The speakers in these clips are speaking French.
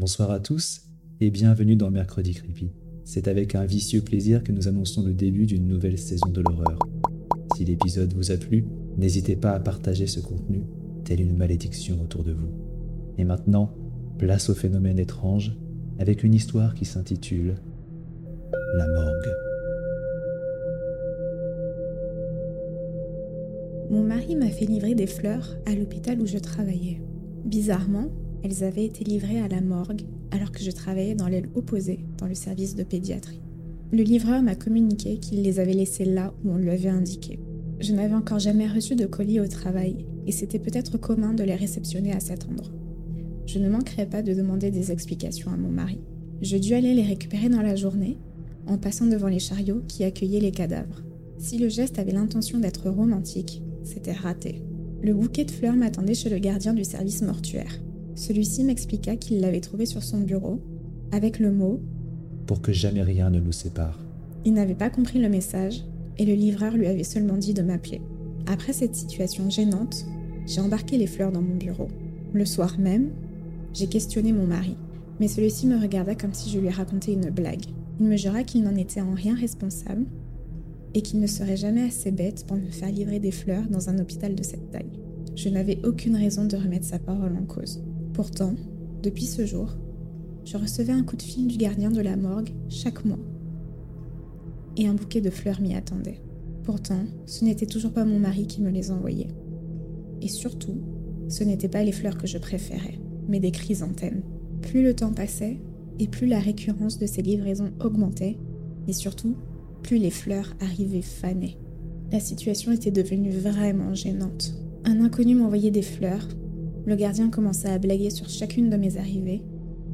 Bonsoir à tous et bienvenue dans Mercredi Creepy. C'est avec un vicieux plaisir que nous annonçons le début d'une nouvelle saison de l'horreur. Si l'épisode vous a plu, n'hésitez pas à partager ce contenu, telle une malédiction autour de vous. Et maintenant, place au phénomène étrange avec une histoire qui s'intitule La morgue. Mon mari m'a fait livrer des fleurs à l'hôpital où je travaillais. Bizarrement, elles avaient été livrées à la morgue alors que je travaillais dans l'aile opposée, dans le service de pédiatrie. Le livreur m'a communiqué qu'il les avait laissées là où on lui avait indiqué. Je n'avais encore jamais reçu de colis au travail et c'était peut-être commun de les réceptionner à cet endroit. Je ne manquerai pas de demander des explications à mon mari. Je dus aller les récupérer dans la journée en passant devant les chariots qui accueillaient les cadavres. Si le geste avait l'intention d'être romantique, c'était raté. Le bouquet de fleurs m'attendait chez le gardien du service mortuaire. Celui-ci m'expliqua qu'il l'avait trouvé sur son bureau, avec le mot Pour que jamais rien ne nous sépare. Il n'avait pas compris le message, et le livreur lui avait seulement dit de m'appeler. Après cette situation gênante, j'ai embarqué les fleurs dans mon bureau. Le soir même, j'ai questionné mon mari, mais celui-ci me regarda comme si je lui racontais une blague. Il me jura qu'il n'en était en rien responsable et qu'il ne serait jamais assez bête pour me faire livrer des fleurs dans un hôpital de cette taille. Je n'avais aucune raison de remettre sa parole en cause. Pourtant, depuis ce jour, je recevais un coup de fil du gardien de la morgue chaque mois. Et un bouquet de fleurs m'y attendait. Pourtant, ce n'était toujours pas mon mari qui me les envoyait. Et surtout, ce n'étaient pas les fleurs que je préférais, mais des chrysanthèmes. Plus le temps passait, et plus la récurrence de ces livraisons augmentait, et surtout, plus les fleurs arrivaient fanées. La situation était devenue vraiment gênante. Un inconnu m'envoyait des fleurs, le gardien commença à blaguer sur chacune de mes arrivées,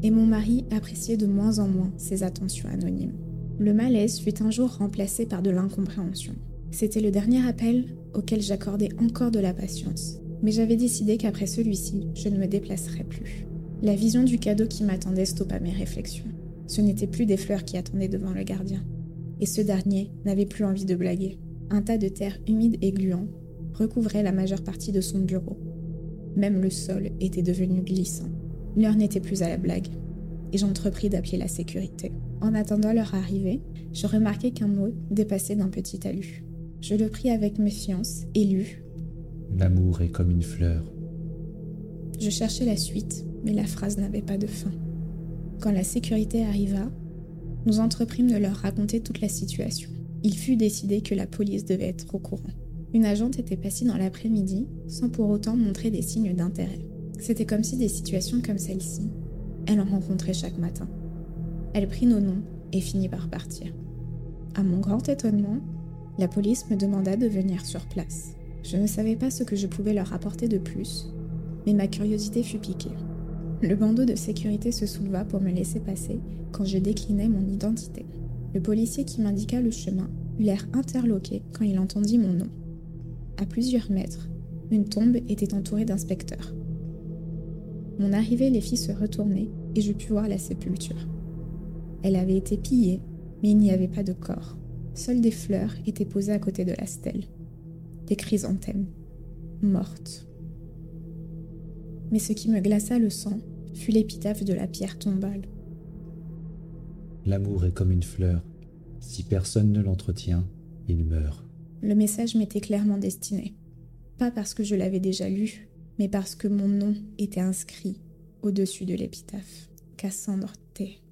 et mon mari appréciait de moins en moins ses attentions anonymes. Le malaise fut un jour remplacé par de l'incompréhension. C'était le dernier appel auquel j'accordais encore de la patience, mais j'avais décidé qu'après celui-ci, je ne me déplacerais plus. La vision du cadeau qui m'attendait stoppa mes réflexions. Ce n'étaient plus des fleurs qui attendaient devant le gardien, et ce dernier n'avait plus envie de blaguer. Un tas de terre humide et gluant recouvrait la majeure partie de son bureau, même le sol était devenu glissant. L'heure n'était plus à la blague, et j'entrepris d'appeler la sécurité. En attendant leur arrivée, je remarquai qu'un mot dépassait d'un petit talus. Je le pris avec méfiance et lus. L'amour est comme une fleur. Je cherchais la suite, mais la phrase n'avait pas de fin. Quand la sécurité arriva, nous entreprîmes de leur raconter toute la situation. Il fut décidé que la police devait être au courant. Une agente était passée dans l'après-midi sans pour autant montrer des signes d'intérêt. C'était comme si des situations comme celle-ci, elle en rencontrait chaque matin. Elle prit nos noms et finit par partir. À mon grand étonnement, la police me demanda de venir sur place. Je ne savais pas ce que je pouvais leur apporter de plus, mais ma curiosité fut piquée. Le bandeau de sécurité se souleva pour me laisser passer quand je déclinais mon identité. Le policier qui m'indiqua le chemin eut l'air interloqué quand il entendit mon nom. À plusieurs mètres, une tombe était entourée d'inspecteurs. Mon arrivée les fit se retourner et je pus voir la sépulture. Elle avait été pillée, mais il n'y avait pas de corps. Seules des fleurs étaient posées à côté de la stèle. Des chrysanthèmes, mortes. Mais ce qui me glaça le sang fut l'épitaphe de la pierre tombale. L'amour est comme une fleur. Si personne ne l'entretient, il meurt le message m'était clairement destiné. Pas parce que je l'avais déjà lu, mais parce que mon nom était inscrit au-dessus de l'épitaphe. Cassandre T.